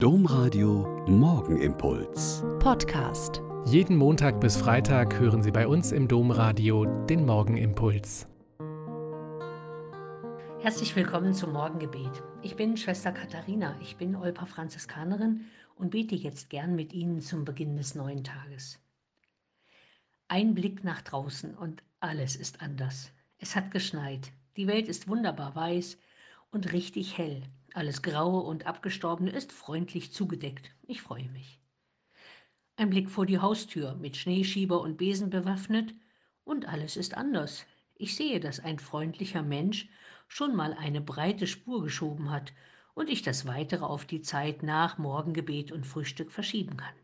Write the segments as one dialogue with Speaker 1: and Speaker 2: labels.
Speaker 1: Domradio Morgenimpuls.
Speaker 2: Podcast.
Speaker 3: Jeden Montag bis Freitag hören Sie bei uns im Domradio den Morgenimpuls.
Speaker 4: Herzlich willkommen zum Morgengebet. Ich bin Schwester Katharina, ich bin Olpa Franziskanerin und bete jetzt gern mit Ihnen zum Beginn des neuen Tages. Ein Blick nach draußen und alles ist anders. Es hat geschneit, die Welt ist wunderbar weiß und richtig hell. Alles Graue und Abgestorbene ist freundlich zugedeckt. Ich freue mich. Ein Blick vor die Haustür, mit Schneeschieber und Besen bewaffnet, und alles ist anders. Ich sehe, dass ein freundlicher Mensch schon mal eine breite Spur geschoben hat und ich das Weitere auf die Zeit nach Morgengebet und Frühstück verschieben kann.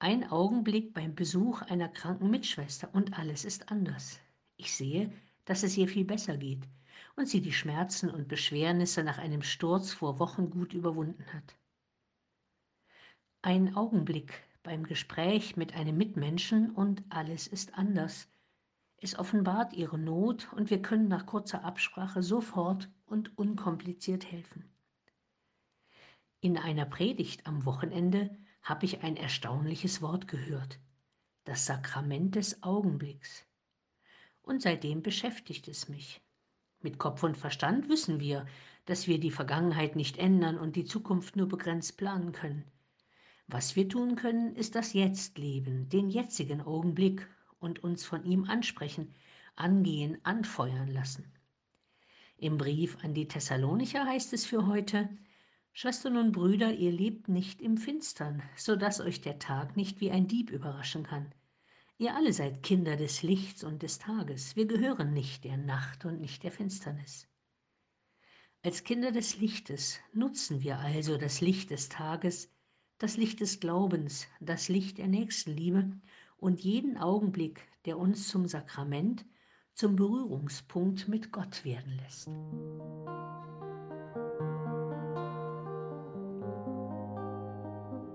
Speaker 4: Ein Augenblick beim Besuch einer kranken Mitschwester und alles ist anders. Ich sehe, dass es ihr viel besser geht und sie die Schmerzen und Beschwernisse nach einem Sturz vor Wochen gut überwunden hat. Ein Augenblick beim Gespräch mit einem Mitmenschen und alles ist anders. Es offenbart ihre Not und wir können nach kurzer Absprache sofort und unkompliziert helfen. In einer Predigt am Wochenende habe ich ein erstaunliches Wort gehört, das Sakrament des Augenblicks. Und seitdem beschäftigt es mich. Mit Kopf und Verstand wissen wir, dass wir die Vergangenheit nicht ändern und die Zukunft nur begrenzt planen können. Was wir tun können, ist das Jetzt leben, den jetzigen Augenblick und uns von ihm ansprechen, angehen, anfeuern lassen. Im Brief an die Thessalonicher heißt es für heute, Schwestern und Brüder, ihr lebt nicht im Finstern, so dass euch der Tag nicht wie ein Dieb überraschen kann. Ihr alle seid Kinder des Lichts und des Tages. Wir gehören nicht der Nacht und nicht der Finsternis. Als Kinder des Lichtes nutzen wir also das Licht des Tages, das Licht des Glaubens, das Licht der Nächstenliebe und jeden Augenblick, der uns zum Sakrament, zum Berührungspunkt mit Gott werden lässt.